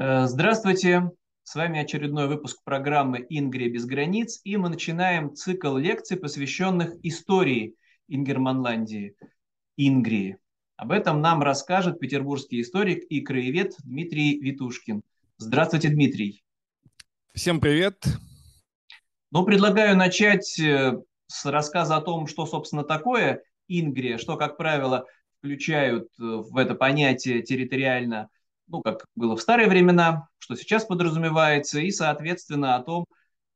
Э, здравствуйте, с вами очередной выпуск программы «Ингрия без границ», и мы начинаем цикл лекций, посвященных истории Ингерманландии, Ингрии. Об этом нам расскажет петербургский историк и краевед Дмитрий Витушкин. Здравствуйте, Дмитрий. Всем привет. Ну, предлагаю начать э, с рассказа о том, что, собственно, такое Ингрия, что, как правило, включают э, в это понятие территориально – ну, как было в старые времена, что сейчас подразумевается, и, соответственно, о том,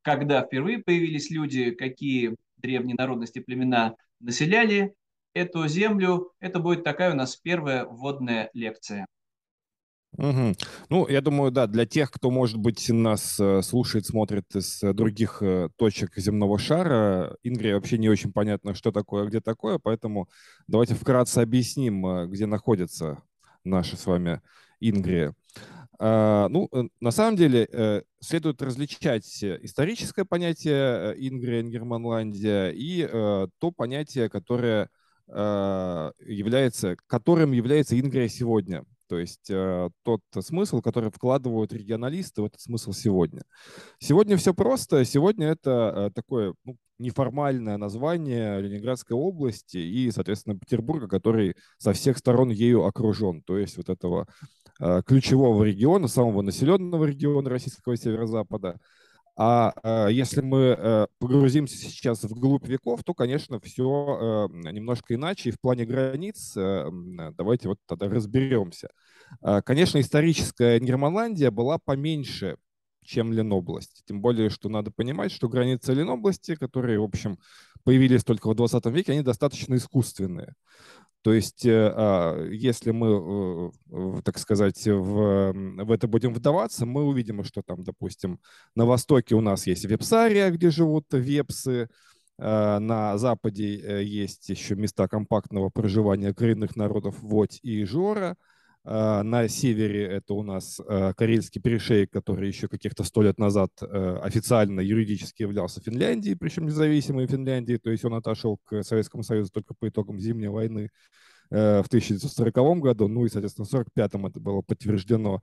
когда впервые появились люди, какие древние народности племена населяли эту землю. Это будет такая у нас первая вводная лекция. Угу. Ну, я думаю, да, для тех, кто, может быть, нас э, слушает, смотрит из других э, точек земного шара, Ингрия вообще не очень понятно, что такое, где такое, поэтому давайте вкратце объясним, э, где находится наша с вами Ингрия. А, ну, э, на самом деле, э, следует различать историческое понятие э, Ингрия, Ингерманландия и то понятие, которое является, которым является Ингрия сегодня. То есть тот смысл, который вкладывают регионалисты в этот смысл сегодня. Сегодня все просто. Сегодня это такое ну, неформальное название Ленинградской области и, соответственно, Петербурга, который со всех сторон ею окружен. То есть вот этого Э, ключевого региона, самого населенного региона российского северо-запада. А э, если мы э, погрузимся сейчас в глубь веков, то, конечно, все немножко иначе. И в плане границ давайте вот тогда разберемся. Конечно, историческая Нерманландия была поменьше, чем Ленобласть. Тем более, что надо понимать, что границы Ленобласти, которые, в общем, появились только в 20 веке, они достаточно искусственные. То есть, э, а, если мы, э, так сказать, в, в это будем вдаваться, мы увидим, что там, допустим, на востоке у нас есть Вепсария, где живут вепсы, э, на западе есть еще места компактного проживания коренных народов Водь и Жора – а, на севере это у нас а, Карельский перешейк, который еще каких-то сто лет назад э, официально юридически являлся Финляндией, причем независимой Финляндией, то есть он отошел к Советскому Союзу только по итогам Зимней войны. э, в 1940 году, ну и, соответственно, в 1945 это было подтверждено.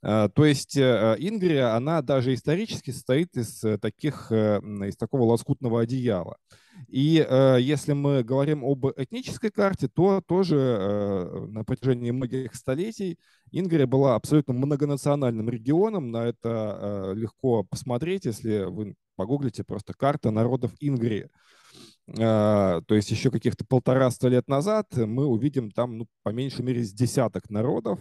А, то есть э, Ингрия, она даже исторически состоит из таких, из такого лоскутного одеяла. И э, если мы говорим об этнической карте, то тоже э, на протяжении многих столетий Ингрия была абсолютно многонациональным регионом. На это э, легко посмотреть, если вы погуглите просто карта народов Ингрии. Э, то есть еще каких-то полтора-ста лет назад мы увидим там ну, по меньшей мере с десяток народов,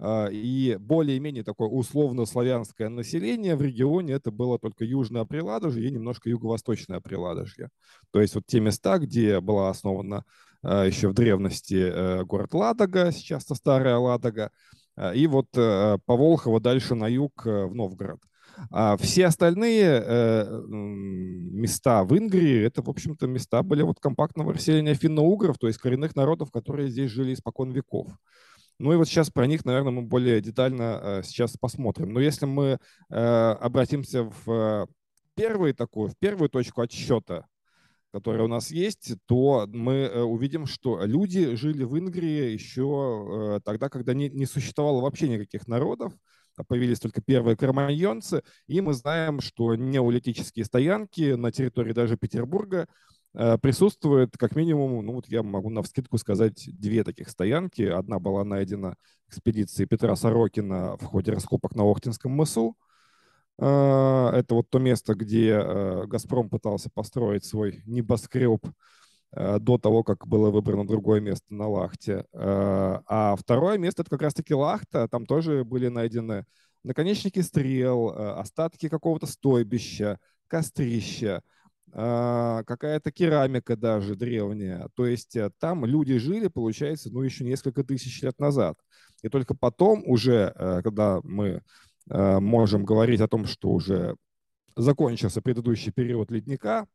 а, и более-менее такое условно-славянское население в регионе это было только Южное Приладожье и немножко Юго-Восточное Приладожье. То есть вот те места, где была основана а, еще в древности э, город Ладога, сейчас это старая Ладога, а, и вот э, по Волхово дальше на юг э, в Новгород. А все остальные э, места в Ингрии, это, в общем-то, места были вот компактного расселения финно-угров, то есть коренных народов, которые здесь жили испокон веков. Ну и вот сейчас про них, наверное, мы более детально э, сейчас посмотрим. Но если мы э, обратимся в первую такую, в первую точку отсчета, которая у нас есть, то мы э, увидим, что люди жили в Ингрии еще тогда, когда не, не существовало вообще никаких народов, появились только первые карманьонцы, и мы знаем, что неолитические стоянки на территории даже Петербурга Э, присутствует как минимум, ну вот я могу на вскидку сказать, две таких стоянки. Одна была найдена экспедицией Петра Сорокина в ходе раскопок на Охтинском мысу. Э, это вот то место, где э, «Газпром» пытался построить свой небоскреб до того, как было выбрано другое место на Лахте. А второе место — это как раз-таки Лахта. Там тоже были найдены наконечники стрел, остатки какого-то стойбища, кострища — какая-то керамика даже древняя. То есть э, там люди жили, получается, ну, еще несколько тысяч лет назад. И только потом уже, э, когда мы э, можем говорить о том, что уже закончился предыдущий период ледника,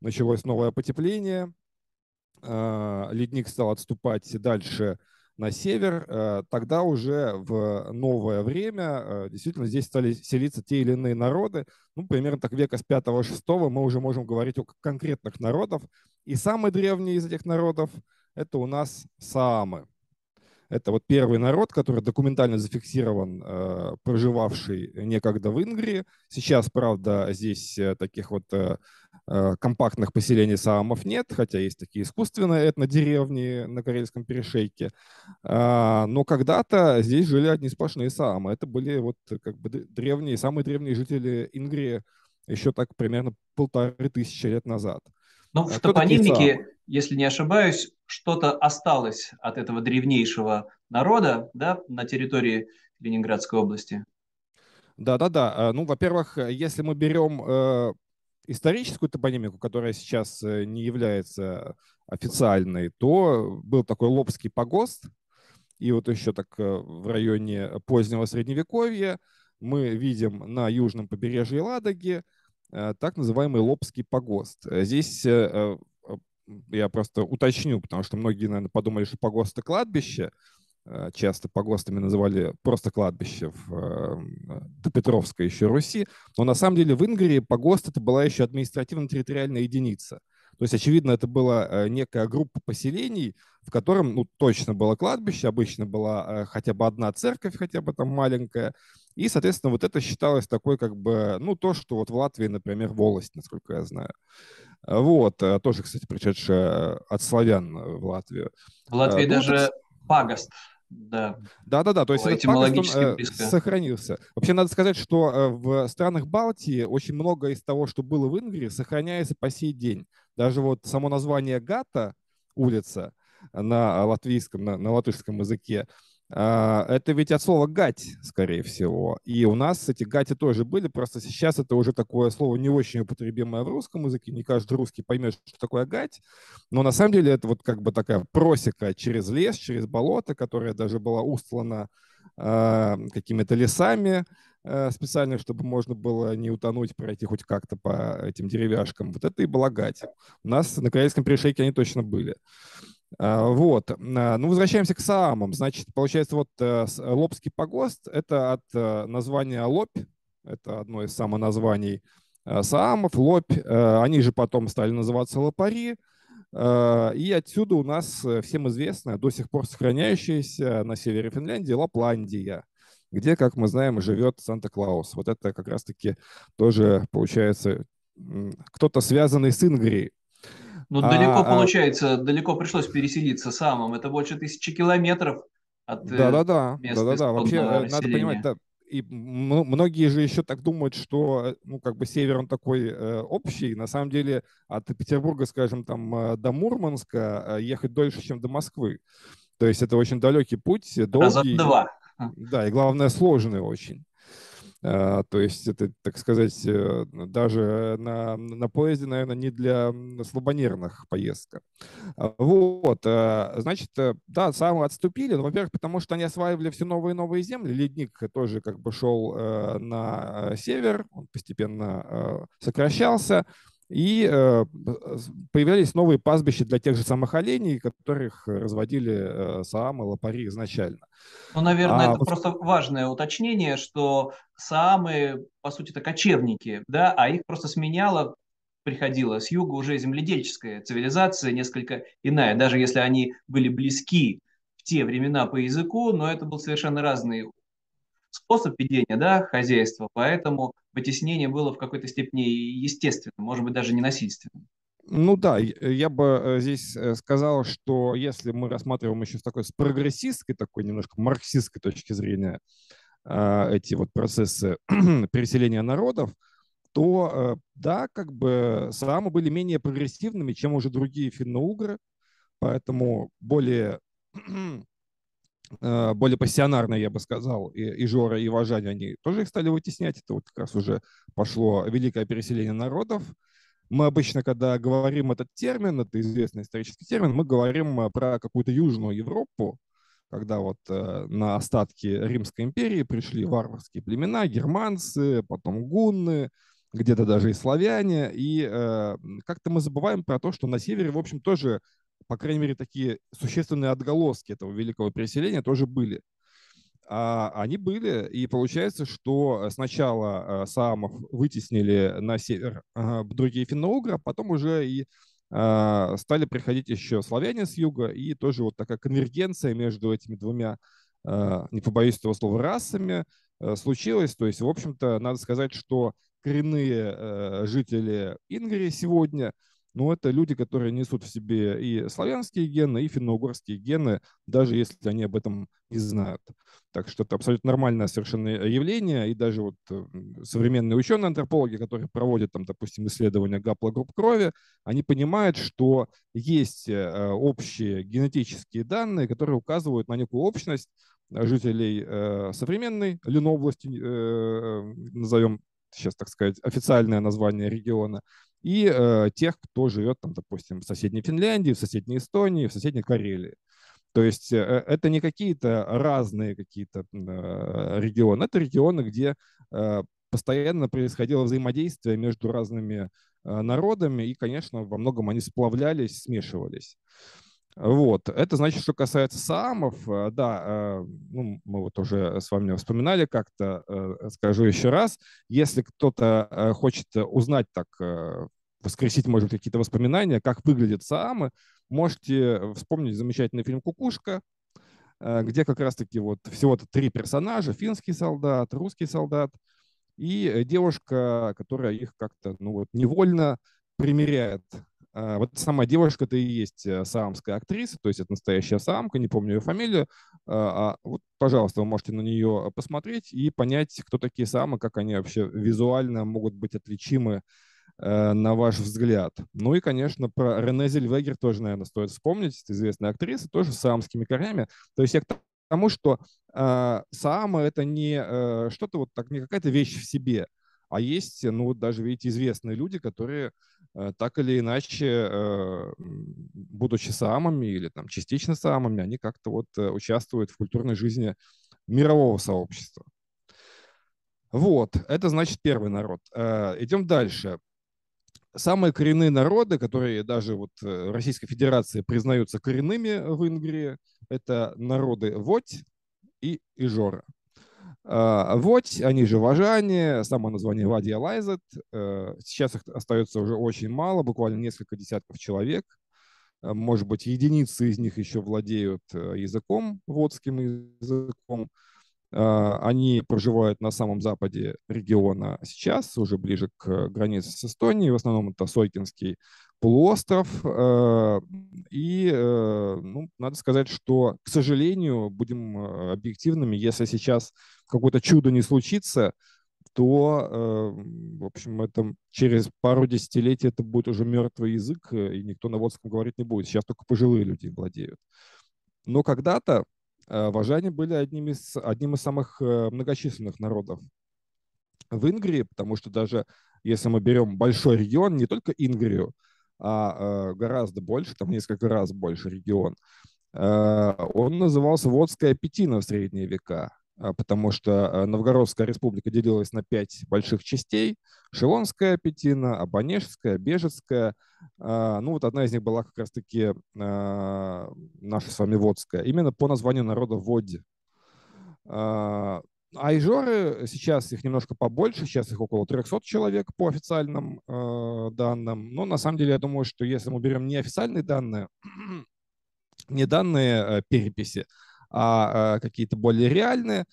началось новое потепление, ледник стал отступать дальше на север, э, тогда уже в новое время э, действительно здесь стали селиться те или иные народы. Ну, примерно так века с 5-6 мы уже можем говорить о конкретных народах. И самый древний из этих народов – это у нас саамы. Это вот первый народ, который документально зафиксирован, проживавший некогда в Ингрии. Сейчас, правда, здесь э, таких вот э, компактных поселений саамов нет, хотя есть такие искусственные этнодеревни на Карельском перешейке. А, но когда-то здесь жили одни сплошные саамы. Это были вот как бы древние, самые древние жители Ингрии еще так примерно полторы тысячи лет назад. Ну, в топонимике, если не ошибаюсь, что-то осталось от этого древнейшего народа да, на территории Ленинградской области. Да-да-да. А, ну, во-первых, если мы берем э, историческую топонимику, которая сейчас э, не является официальной, то был такой Лобский погост, и вот еще так э, в районе позднего Средневековья мы видим на южном побережье Ладоги Э, так называемый Лобский погост. Здесь я просто уточню, потому что многие, наверное, подумали, что погост – это кладбище. Часто погостами называли просто кладбище в Петровской еще Руси. Но на самом деле в Ингрии погост – это была еще административно-территориальная единица. То есть, очевидно, это была некая группа поселений, в котором ну, точно было кладбище, обычно была хотя бы одна церковь, хотя бы там маленькая, и, соответственно, вот это считалось такой как бы, ну, то, что вот в Латвии, например, волость, насколько я знаю. Вот, э, тоже, кстати, пришедшая от славян э, в Латвию. В Латвии ну, даже. Пагост. Да. да, да, да. То есть этот пагост, он, э, сохранился. Вообще надо сказать, что в странах Балтии очень много из того, что было в Ингрии, сохраняется по сей день. Даже вот само название Гата, улица на латвийском, на, на латышском языке, это ведь от слова «гать», скорее всего. И у нас эти «гати» тоже были, просто сейчас это уже такое слово не очень употребимое в русском языке. Не каждый русский поймет, что такое «гать». Но на самом деле это вот как бы такая просека через лес, через болото, которая даже была устлана э, какими-то лесами э, специально, чтобы можно было не утонуть, пройти хоть как-то по этим деревяшкам. Вот это и была «гать». У нас на Корейском перешейке они точно были. А, вот. А, ну, возвращаемся к Саамам. Значит, получается, вот э, Лобский погост – это от э, названия Лобь, это одно из самоназваний э, Саамов, Лобь. Они же потом стали называться Лопари. И отсюда у нас всем известная, до сих пор сохраняющаяся на севере Финляндии Лапландия, где, как мы знаем, живет Санта-Клаус. Вот это как раз-таки тоже, получается, кто-то связанный с Ингрией. Ну, далеко, а, получается, далеко пришлось переселиться самым. Это больше тысячи километров от Да-да-да, да-да-да. Вообще, э, надо понимать, да, и многие же еще так думают, что, ну, как бы север он такой э, общий. На самом деле от Петербурга, скажем, там э, до Мурманска э, ехать дольше, чем до Москвы. То есть это очень далекий путь, долгий. Раза два. Да, и главное, сложный очень. А, то есть это, так сказать, э, даже на, на поезде, наверное, не для слабонервных поездка. А, вот, а, значит, э, да, самые отступили, ну, во-первых, потому что они осваивали все новые и новые земли. Ледник тоже как бы шел э, на север, он постепенно сокращался. И э, появлялись новые пастбища для тех же самых оленей, которых разводили э, саамы, лопари изначально. Ну, наверное, а, это вот... просто важное уточнение, что саамы, по сути, это кочевники, да, а их просто сменяла приходила с юга уже земледельческая цивилизация, несколько иная, даже если они были близки в те времена по языку, но это был совершенно разный способ ведения да, хозяйства, поэтому вытеснение было в какой-то степени естественным, может быть, даже не насильственным. Ну да, я бы э, здесь э, сказал, что если мы рассматриваем еще с такой с прогрессистской, такой немножко марксистской точки зрения э, эти вот процессы переселения народов, то да, как бы самы были менее прогрессивными, чем уже другие финно-угры, поэтому более Э, более пассионарные, я бы сказал, и, и Жора, и Важань, они тоже их стали вытеснять. Это вот как раз уже пошло великое переселение народов. Мы обычно, когда говорим этот термин, это известный исторический термин, мы говорим э, про какую-то Южную Европу, когда вот э, на остатки Римской империи пришли варварские племена, германцы, потом гунны, где-то даже и славяне. И э, как-то мы забываем про то, что на севере, в общем, тоже по крайней мере, такие существенные отголоски этого великого переселения тоже были. А они были, и получается, что сначала э, саамов вытеснили на север другие финно-угры, а потом уже и стали приходить еще славяне с юга, и тоже вот такая конвергенция между этими двумя, не побоюсь этого слова, расами случилась. То есть, в общем-то, надо сказать, что коренные жители Ингрии сегодня – но это люди, которые несут в себе и славянские гены, и финно-угорские гены, даже если они об этом не знают. Так что это абсолютно нормальное совершенно явление, и даже вот э, современные ученые-антропологи, которые проводят, там, допустим, исследования гаплогрупп крови, они понимают, что есть э, общие генетические данные, которые указывают на некую общность жителей э, современной Ленобласти, назовем сейчас, так сказать, официальное название региона, и э, тех, кто живет, там, допустим, в соседней Финляндии, в соседней Эстонии, в соседней Карелии. То есть э, это не какие-то разные какие-то э, регионы, это регионы, где э, постоянно происходило взаимодействие между разными э, народами, и, конечно, во многом они сплавлялись, смешивались. Вот. Это значит, что касается саамов, э, да, э, ну, мы вот уже с вами вспоминали как-то, э, скажу еще раз, если кто-то хочет узнать так, воскресить, может, какие-то воспоминания, как выглядят саамы, можете вспомнить замечательный фильм «Кукушка», где как раз-таки вот всего-то три персонажа, финский солдат, русский солдат и девушка, которая их как-то ну вот невольно примеряет вот сама девушка это и есть э, саамская актриса, то есть это настоящая самка, не помню ее фамилию. А, а вот, пожалуйста, вы можете на нее посмотреть и понять, кто такие самы, как они вообще визуально могут быть отличимы э, на ваш взгляд. Ну и, конечно, про Рене Зельвегер тоже, наверное, стоит вспомнить. Это известная актриса, тоже с саамскими корнями. То есть я к тому, что э, саама — это не э, что-то вот так, не какая-то вещь в себе, а есть, ну вот даже, видите, известные люди, которые э, так или иначе, э, будучи самыми или там частично самыми, они как-то вот э, участвуют в культурной жизни мирового сообщества. Вот, это значит первый народ. Идем дальше. Самые коренные народы, которые даже вот Российской Федерации признаются коренными в Ингрии, это народы Водь и Ижора. А, вот, они же Важане, само название Вадия Лайзет. Э, сейчас их остается уже очень мало, буквально несколько десятков человек. Э, может быть, единицы из них еще владеют э, языком, водским языком. Они проживают на самом западе региона сейчас, уже ближе к границе с Эстонией. В основном это Сойкинский полуостров. И ну, надо сказать, что, к сожалению, будем объективными, если сейчас какое-то чудо не случится, то, э, в общем, это через пару десятилетий это будет уже мертвый язык, э, и никто на водском говорить не будет. Сейчас только пожилые люди владеют. Но когда-то э, важане были одним из, одним из самых многочисленных народов в Ингрии, потому что даже если мы берем большой регион, не только Ингрию, а гораздо больше, там несколько раз больше регион, он назывался Водская Петина в средние века. А, потому что а, Новгородская республика делилась на пять больших частей. Шелонская Петина, Абанежская, Бежецкая. А, ну вот одна из них была как раз-таки наша с вами Водская. Именно по названию народа Водь. А Айжоры сейчас их немножко побольше, сейчас их около 300 человек по официальным э, данным. Но на самом деле я думаю, что если мы берем неофициальные данные, не данные э, переписи, а э, какие-то более реальные,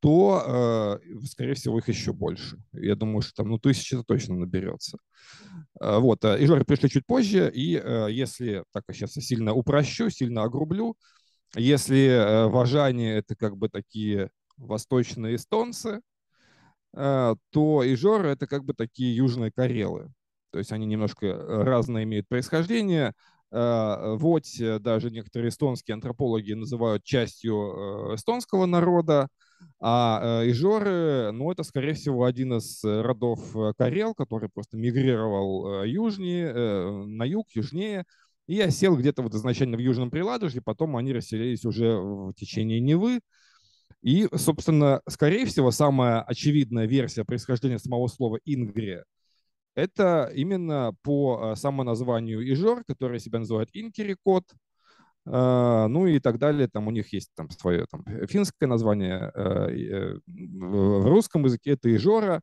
то, э, скорее всего, их еще больше. Я думаю, что там ну, тысяча точно наберется. Э, вот. И Ижоры пришли чуть позже, и если, так сейчас сильно упрощу, сильно огрублю, если вожане — это как бы такие восточные эстонцы, то Ижоры — это как бы такие южные карелы. То есть они немножко разное имеют происхождение, Э, вот э, даже некоторые эстонские антропологи называют частью э, эстонского народа, а Ижоры, ну, это, скорее всего, один из родов Карел, который просто мигрировал южнее, на юг, южнее, и осел где-то вот изначально в Южном Приладожье, потом они расселились уже в течение Невы. И, собственно, скорее всего, самая очевидная версия происхождения самого слова «ингрия» это именно по э, самоназванию Ижор, который себя называет Инкерикот, э, ну и так далее. Там у них есть там свое там, финское название, э, в русском языке это Ижора.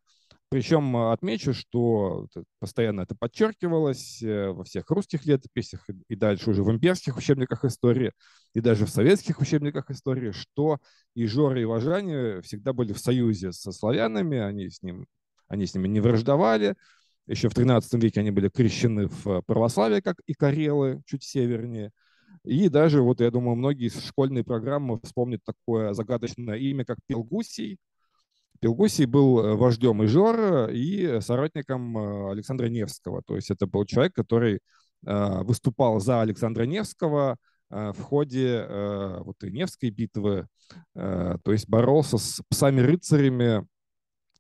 Причем отмечу, что постоянно это подчеркивалось во всех русских летописях и дальше уже в имперских учебниках истории, и даже в советских учебниках истории, что и Жора, и Важане всегда были в союзе со славянами, они с, ним, они с ними не враждовали, еще в 13 веке они были крещены в православие, как и карелы, чуть севернее. И даже, вот я думаю, многие из школьной программы вспомнят такое загадочное имя, как Пелгусий. Пелгусий был э, вождем Ижора и соратником э, Александра Невского. То есть это был человек, который э, выступал за Александра Невского в ходе вот и Невской битвы, то есть боролся с псами-рыцарями Э,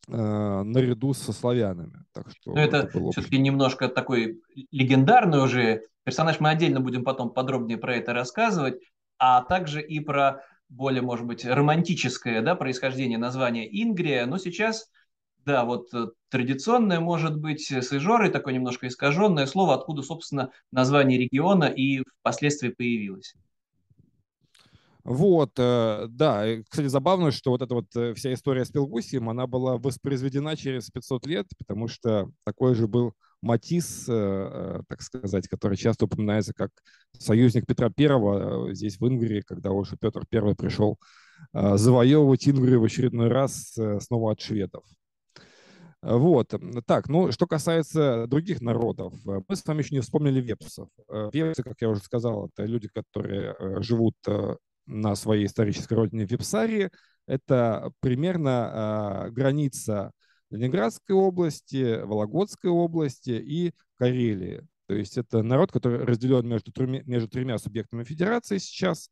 наряду со славянами. Так что Но это, это все-таки немножко такой легендарный уже персонаж. Мы отдельно будем потом подробнее про это рассказывать, а также и про более, может быть, романтическое да, происхождение названия Ингрия. Но сейчас, да, вот э, традиционное, может быть, с Ижорой, такое немножко искаженное слово, откуда, собственно, название региона и впоследствии появилось. Вот, э, да, кстати, забавно, что вот эта вот э, вся история с Пелгусием, она была воспроизведена через 500 лет, потому что такой же был Матис, э, так сказать, который часто упоминается как союзник Петра Первого здесь, в Ингрии, когда уже Петр Первый пришел завоевывать Ингрию в очередной раз снова от шведов. Вот. Так, ну, что касается других народов, мы с вами еще не вспомнили вепсов. Вепсы, как я уже сказал, это люди, которые живут на своей исторической родине Випсарии. Это примерно э, граница Ленинградской области, Вологодской области и Карелии. То есть это народ, который разделен между тремя, между тремя субъектами федерации сейчас,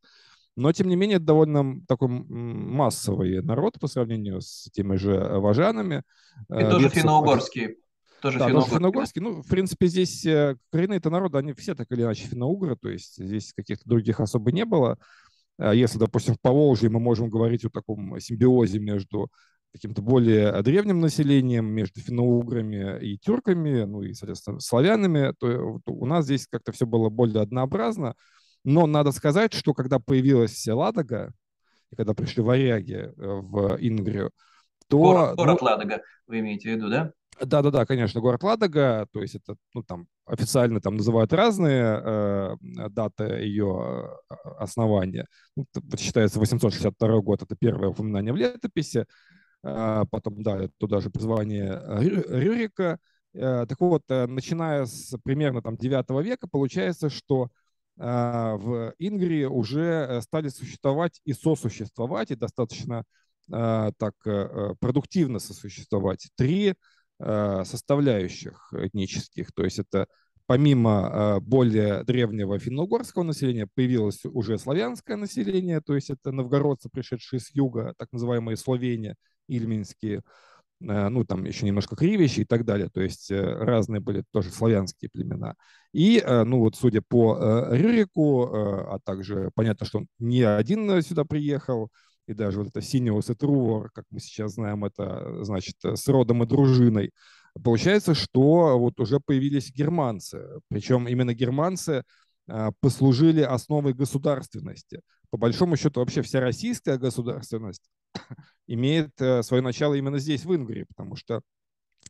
но тем не менее это довольно такой массовый народ по сравнению с теми же важанами. И э, тоже финно-угорские. Тоже да, финно-угорский. Ну, в принципе, здесь э, коренные это народы, они все так или иначе финно-угры, то есть здесь каких-то других особо не было. А если, допустим, в Поволжье мы можем говорить о таком симбиозе между каким-то более древним населением, между финно-уграми и тюрками, ну и, соответственно, славянами, то у нас здесь как-то все было более однообразно. Но надо сказать, что когда появилась Ладога, и когда пришли варяги э, в Ингрию, то... Город, город ну, Ладога вы имеете в виду, да? Да-да-да, конечно, город Ладога, то есть это, ну, там, официально там называют разные э, даты ее э, основания. Ну, считается 862 год, это первое упоминание в летописи. Э, потом, да, туда же призвание Рюрика. Э, так вот, э, начиная с примерно там 9 века, получается, что э, в Ингрии уже э, стали существовать и сосуществовать, и достаточно э, так э, продуктивно сосуществовать три Э, составляющих этнических. То есть это помимо э, более древнего финно-угорского населения появилось уже славянское население, то есть это новгородцы, пришедшие с юга, так называемые словения, ильминские, э, ну там еще немножко кривищи и так далее, то есть разные были тоже славянские племена. И, ну вот судя по Рюрику, а также понятно, что он не один сюда приехал, и даже вот это Синиус и Трувор, как мы сейчас знаем, это значит с родом и дружиной. Получается, что вот уже появились германцы, причем именно германцы а, послужили основой государственности. По большому счету вообще вся российская государственность имеет э, свое начало именно здесь, в Ингрии, потому что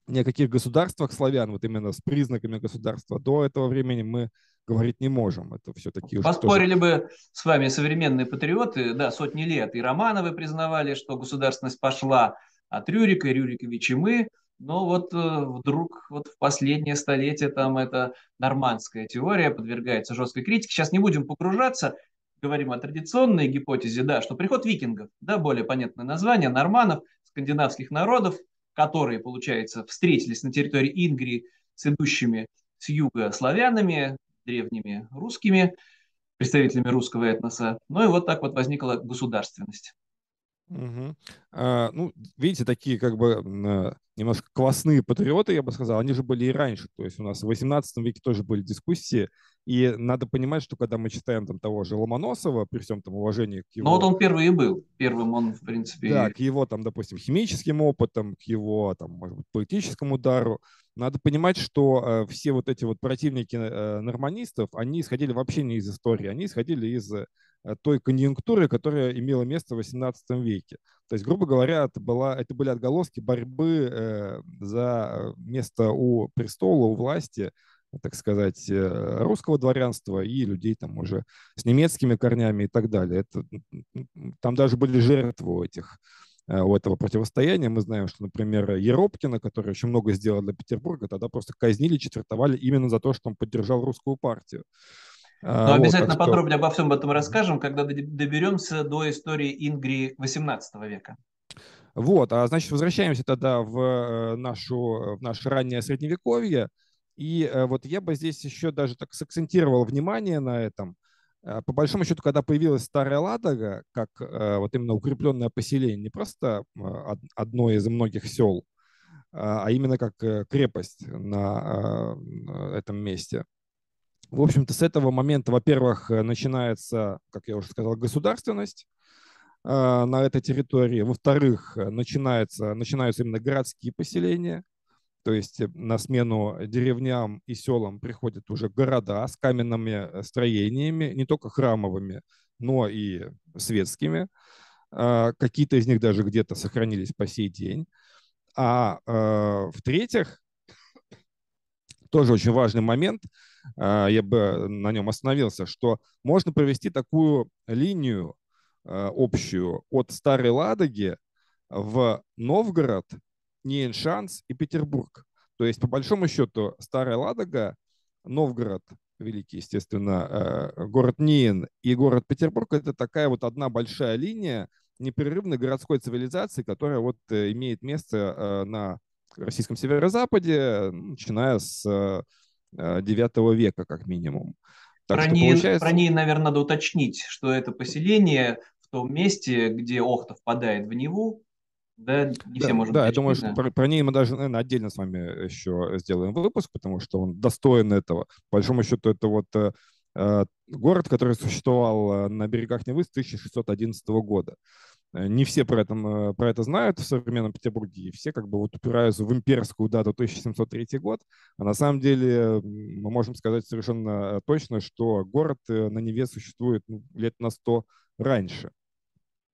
ни о каких государствах славян, вот именно с признаками государства, до этого времени мы говорить не можем. Это все-таки Поспорили тоже... бы с вами современные патриоты, да, сотни лет. И Романовы признавали, что государственность пошла от Рюрика, и Рюрикович и мы. Но вот э, вдруг вот в последнее столетие там эта нормандская теория подвергается жесткой критике. Сейчас не будем погружаться, говорим о традиционной гипотезе, да, что приход викингов, да, более понятное название, норманов, скандинавских народов, которые, получается, встретились на территории Ингрии с идущими с юга славянами, древними русскими, представителями русского этноса. Ну и вот так вот возникла государственность. Угу. А, ну, видите, такие как бы а, немножко классные патриоты, я бы сказал, они же были и раньше. То есть у нас в 18 веке тоже были дискуссии, и надо понимать, что когда мы читаем там того же Ломоносова, при всем там уважении к его... Ну вот он первый и был. Первым он, в принципе... Да, к его там, допустим, химическим опытам, к его там, может быть, политическому удару. Надо понимать, что э, все вот эти вот противники э, норманистов, они исходили вообще не из истории, они исходили из э, той конъюнктуры, которая имела место в XVIII веке. То есть, грубо говоря, это, была, это были отголоски борьбы э, за место у престола, у власти, так сказать, э, русского дворянства и людей там уже с немецкими корнями и так далее. Это, там даже были жертвы у этих э, у этого противостояния. Мы знаем, что, например, Еропкина, который очень много сделал для Петербурга, тогда просто казнили, четвертовали именно за то, что он поддержал русскую партию. А, Но вот, обязательно что... подробнее обо всем этом расскажем, когда доберемся до истории Ингрии XVIII века. Вот, а значит, возвращаемся тогда в, э, нашу, в наше раннее средневековье. И э, вот я бы здесь еще даже так сакцентировал внимание на этом. Э, по большому счету, когда появилась Старая Ладога, как вот именно укрепленное поселение, не просто одно из многих сел, а именно как крепость на этом месте – в общем-то, с этого момента, во-первых, э, начинается, как я уже сказал, государственность э, на этой территории. Во-вторых, э, начинается, начинаются именно городские поселения. То есть на смену деревням и селам приходят уже города с каменными строениями, не только храмовыми, но и светскими. Какие-то из них даже где-то сохранились по сей день. А в-третьих, тоже очень важный момент – я бы на нем остановился, что можно провести такую линию а, общую от Старой Ладоги в Новгород, Нейншанс и Петербург. То есть, по большому счету, Старая Ладога, Новгород, великий, естественно, а, город Нейн и город Петербург – это такая вот одна большая линия непрерывной городской цивилизации, которая вот э, имеет место на российском северо-западе, начиная с IX века, как минимум. Так про, ней, получается... про ней, наверное, надо уточнить, что это поселение в том месте, где Охта впадает в Неву, да, не да, все можем Да, я думаю, что про, про ней мы даже, наверное, отдельно с вами еще сделаем выпуск, потому что он достоин этого. По большому счету, это вот э, э город, который существовал э, на берегах Невы с 1611 года. Э, не все про это, э, про это знают в современном Петербурге, и все как бы вот упираются в имперскую дату 1703 год. А на самом деле мы можем сказать совершенно точно, что город э, на Неве существует ну, лет на 100 раньше.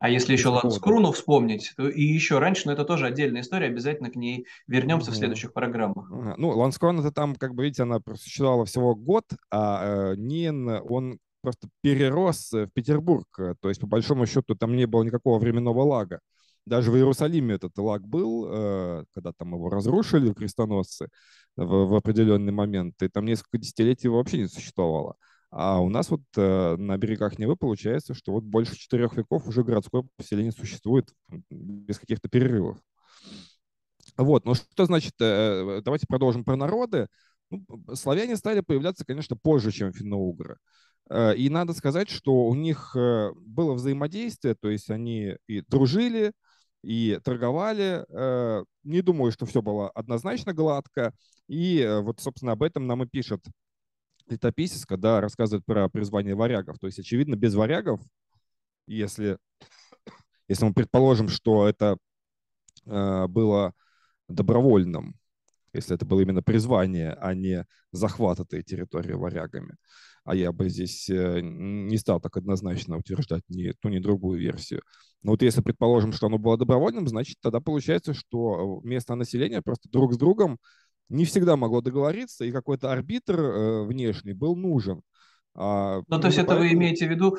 А если еще Ланскруну вспомнить, то и еще раньше, но это тоже отдельная история, обязательно к ней вернемся в следующих программах. Ну, Ланскрон это там, как бы видите, она существовала всего год, а э, Нин, он просто перерос в Петербург. То есть, по большому счету, там не было никакого временного лага. Даже в Иерусалиме этот лаг был, э, когда там его разрушили крестоносцы в, в определенный момент, и там несколько десятилетий его вообще не существовало. А у нас вот э, на берегах Невы получается, что вот больше четырех веков уже городское поселение существует без каких-то перерывов. Вот, ну что значит, э, давайте продолжим про народы. Ну, славяне стали появляться, конечно, позже, чем финно-угры. Э, и надо сказать, что у них э, было взаимодействие, то есть они и дружили, и торговали. Э, не думаю, что все было однозначно гладко. И вот, собственно, об этом нам и пишет летописец, когда рассказывает про призвание варягов. То есть, очевидно, без варягов, если, если мы предположим, что это было добровольным, если это было именно призвание, а не захват этой территории варягами, а я бы здесь э, не стал так однозначно утверждать ни ту, ни другую версию. Но вот если предположим, что оно было добровольным, значит, тогда получается, что местное население просто друг с другом не всегда могло договориться, и какой-то арбитр э, внешний был нужен. А, ну, то есть это вы имеете в виду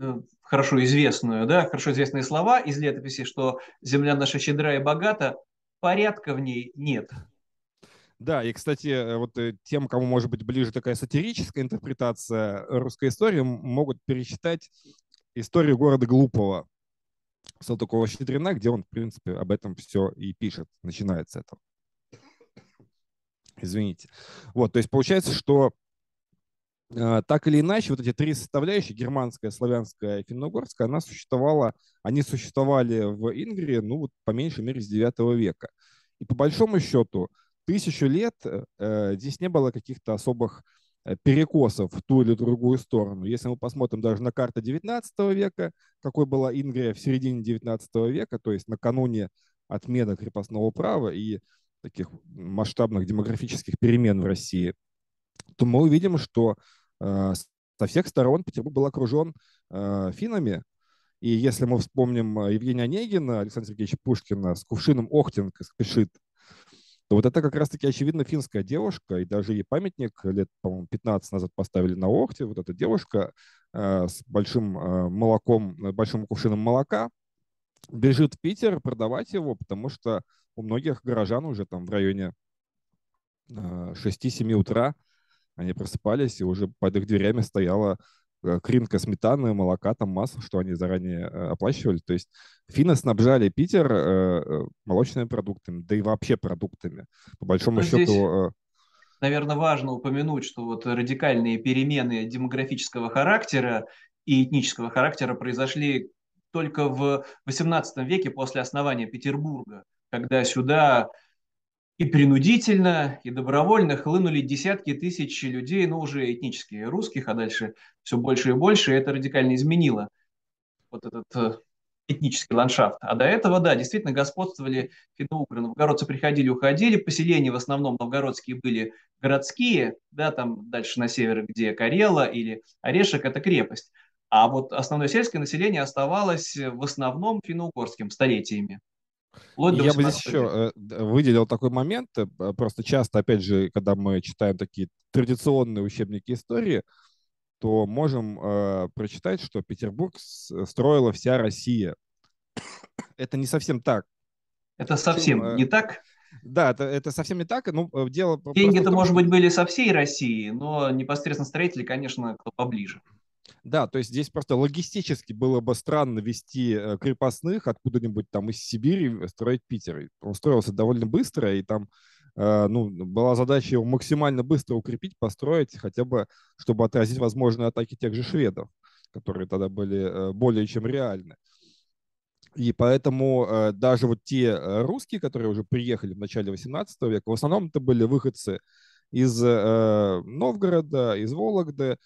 э, хорошо известную, да, хорошо известные слова из летописи, что земля наша щедра и богата, порядка в ней нет. Да, и, кстати, э, вот э, тем, кому может быть ближе такая сатирическая интерпретация русской истории, могут перечитать историю города Глупого Салтыкова-Щедрина, где он, в принципе, об этом все и пишет, начинает с этого. Извините. Вот, то есть получается, что э, так или иначе, вот эти три составляющие, германская, славянская и финно-угорская, она существовала, они существовали в Ингрии, ну, вот по меньшей мере, с 9 века. И по большому счету, тысячу лет э, здесь не было каких-то особых э, перекосов в ту или другую сторону. Если мы посмотрим даже на карту 19 века, какой была Ингрия в середине 19 века, то есть накануне отмены крепостного права и таких масштабных демографических перемен в России, то мы увидим, что э, со всех сторон Петербург был окружен э, финнами, И если мы вспомним Евгения Онегина, Александра Сергеевича Пушкина с кувшином Охтинг спешит, то вот это как раз-таки, очевидно, финская девушка, и даже ей памятник лет, по-моему, 15 назад поставили на Охте. Вот эта девушка э, с большим э, молоком, большим кувшином молока бежит в Питер продавать его, потому что у многих горожан уже там в районе 6-7 утра они просыпались, и уже под их дверями стояла э, кринка сметаны, молока, там масла, что они заранее э, оплачивали. То есть финны снабжали Питер э, молочными продуктами, да и вообще продуктами. По большому ну, счету... Здесь, наверное, важно упомянуть, что вот радикальные перемены демографического характера и этнического характера произошли только в XVIII веке после основания Петербурга, когда сюда и принудительно, и добровольно хлынули десятки тысяч людей, ну, уже этнических русских, а дальше все больше и больше, и это радикально изменило вот этот э, этнический ландшафт. А до этого, да, действительно господствовали финно-угры. Новгородцы приходили, уходили, поселения в основном новгородские были городские, да, там дальше на север, где Карела или Орешек, это крепость. А вот основное сельское население оставалось в основном финно-угорским столетиями. Я бы здесь еще э, выделил такой момент. Э, просто часто, опять же, когда мы читаем такие традиционные учебники истории, то можем э, прочитать, что Петербург строила вся Россия. Это не совсем так. Это совсем Чем, не так? Да, это, это совсем не так. Ну, дело Деньги-то, может быть, были со всей России, но непосредственно строители, конечно, кто поближе. Да, то есть здесь просто логистически было бы странно вести э, крепостных откуда-нибудь там из Сибири строить Питер. Он строился довольно быстро, и там э, ну, была задача его максимально быстро укрепить, построить, хотя бы, чтобы отразить возможные атаки тех же шведов, которые тогда были э, более чем реальны. И поэтому даже вот те русские, которые уже приехали в начале 18 века, в основном это были выходцы из Новгорода, из Вологды,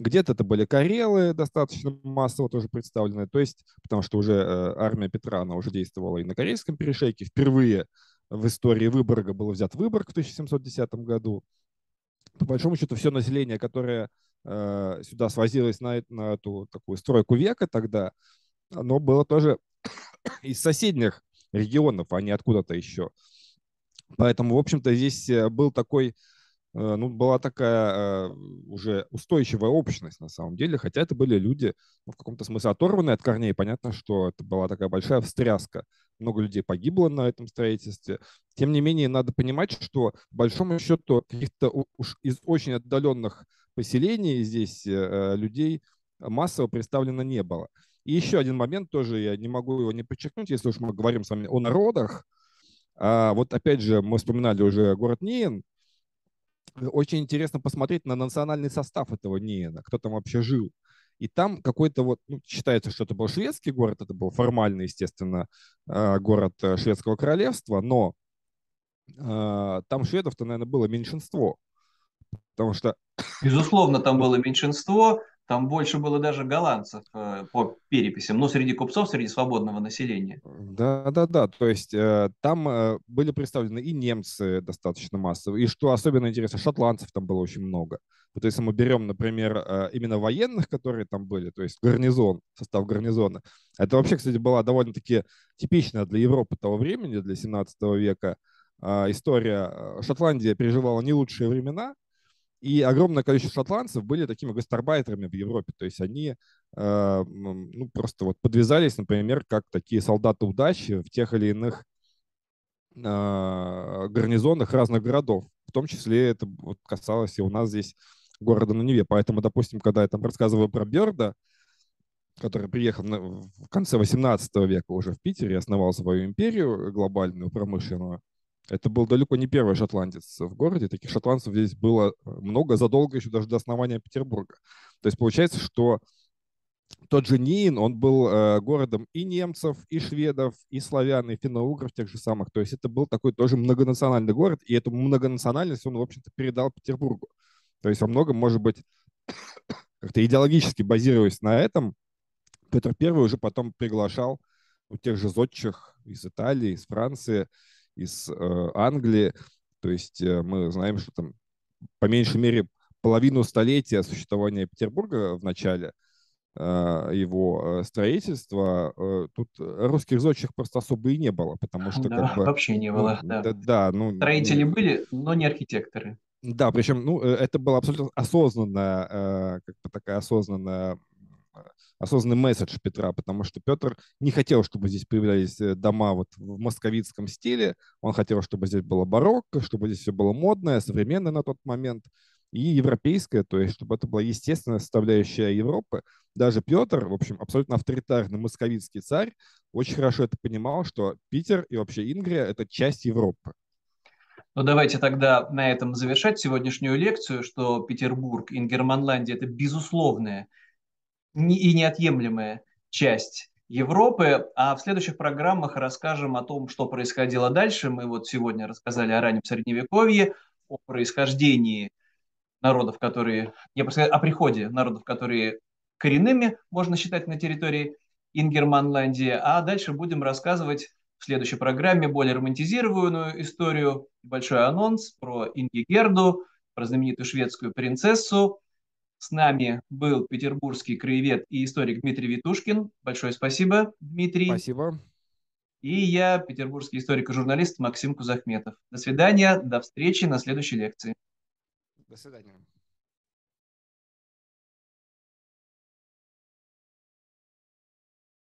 где-то это были карелы достаточно массово тоже представлены, то есть, потому что уже э, армия Петра, она уже действовала и на Корейском перешейке. Впервые в истории Выборга был взят Выборг в 1710 году. По большому счету, все население, которое э, сюда свозилось на, на эту такую стройку века тогда, оно было тоже из соседних регионов, а не откуда-то еще. Поэтому, в общем-то, здесь э, был такой ну, была такая э, уже устойчивая общность на самом деле, хотя это были люди ну, в каком-то смысле оторванные от корней. Понятно, что это была такая большая встряска. Много людей погибло на этом строительстве. Тем не менее, надо понимать, что, большому счету, каких-то уж из очень отдаленных поселений здесь э, людей массово представлено не было. И еще один момент тоже, я не могу его не подчеркнуть, если уж мы говорим с вами о народах. А вот опять же, мы вспоминали уже город Ниен, очень интересно посмотреть на национальный состав этого НИЭНа, кто там вообще жил. И там какой-то вот, ну, считается, что это был шведский город, это был формально, естественно, э, город э, шведского королевства, но э, там шведов-то, наверное, было меньшинство. Потому что... Безусловно, там было меньшинство, там больше было даже голландцев э, по переписям, но среди купцов, среди свободного населения. Да, да, да. То есть э, там э, были представлены и немцы достаточно массово, и что особенно интересно, шотландцев там было очень много. Вот если мы берем, например, именно военных, которые там были, то есть гарнизон, состав гарнизона, это вообще, кстати, была довольно-таки типичная для Европы того времени, для 17 века история. Шотландия переживала не лучшие времена, и огромное количество шотландцев были такими гастарбайтерами в Европе. То есть они э, ну, просто вот подвязались, например, как такие солдаты удачи в тех или иных э, гарнизонах разных городов. В том числе это вот касалось и у нас здесь города на Неве. Поэтому, допустим, когда я там рассказываю про Берда, который приехал в конце 18 века уже в Питере основал свою империю глобальную, промышленную, это был далеко не первый шотландец в городе. Таких шотландцев здесь было э, много, задолго еще даже до основания Петербурга. То есть получается, что тот же Нин, он был э, городом и немцев, и шведов, и славян, и финно-угров тех же самых. То есть это был такой тоже многонациональный город, и эту многонациональность он, в общем-то, передал Петербургу. То есть во многом, может быть, как-то идеологически базируясь на этом, Петр I уже потом приглашал у тех же зодчих из Италии, из Франции, из э, Англии. То есть э, мы знаем, что там по меньшей мере половину столетия существования Петербурга в начале его строительства, тут русских зодчих просто особо и не было, потому что да, как бы... вообще не было, ну, да. да. Да, ну... Строители были, но не архитекторы. Да, причем, ну, это была абсолютно осознанная, как бы такая осознанная осознанный месседж Петра, потому что Петр не хотел, чтобы здесь появлялись э, дома вот в московитском стиле, он хотел, чтобы здесь было барокко, чтобы здесь все было модное, современное на тот момент и европейское, то есть чтобы это была естественная составляющая Европы. Даже Петр, в общем, абсолютно авторитарный московитский царь, очень хорошо это понимал, что Питер и вообще Ингрия – это часть Европы. Ну, давайте тогда на этом завершать сегодняшнюю лекцию, что Петербург, Ингерманландия – это безусловная и неотъемлемая часть Европы. А в следующих программах расскажем о том, что происходило дальше. Мы вот сегодня рассказали о раннем Средневековье, о происхождении народов, которые, я бы о приходе народов, которые коренными можно считать на территории Ингерманландии. А дальше будем рассказывать в следующей программе более романтизированную историю, большой анонс про Ингигерду, про знаменитую шведскую принцессу, с нами был петербургский краевед и историк Дмитрий Витушкин. Большое спасибо, Дмитрий. Спасибо. И я, петербургский историк и журналист Максим Кузахметов. До свидания, до встречи на следующей лекции. До свидания.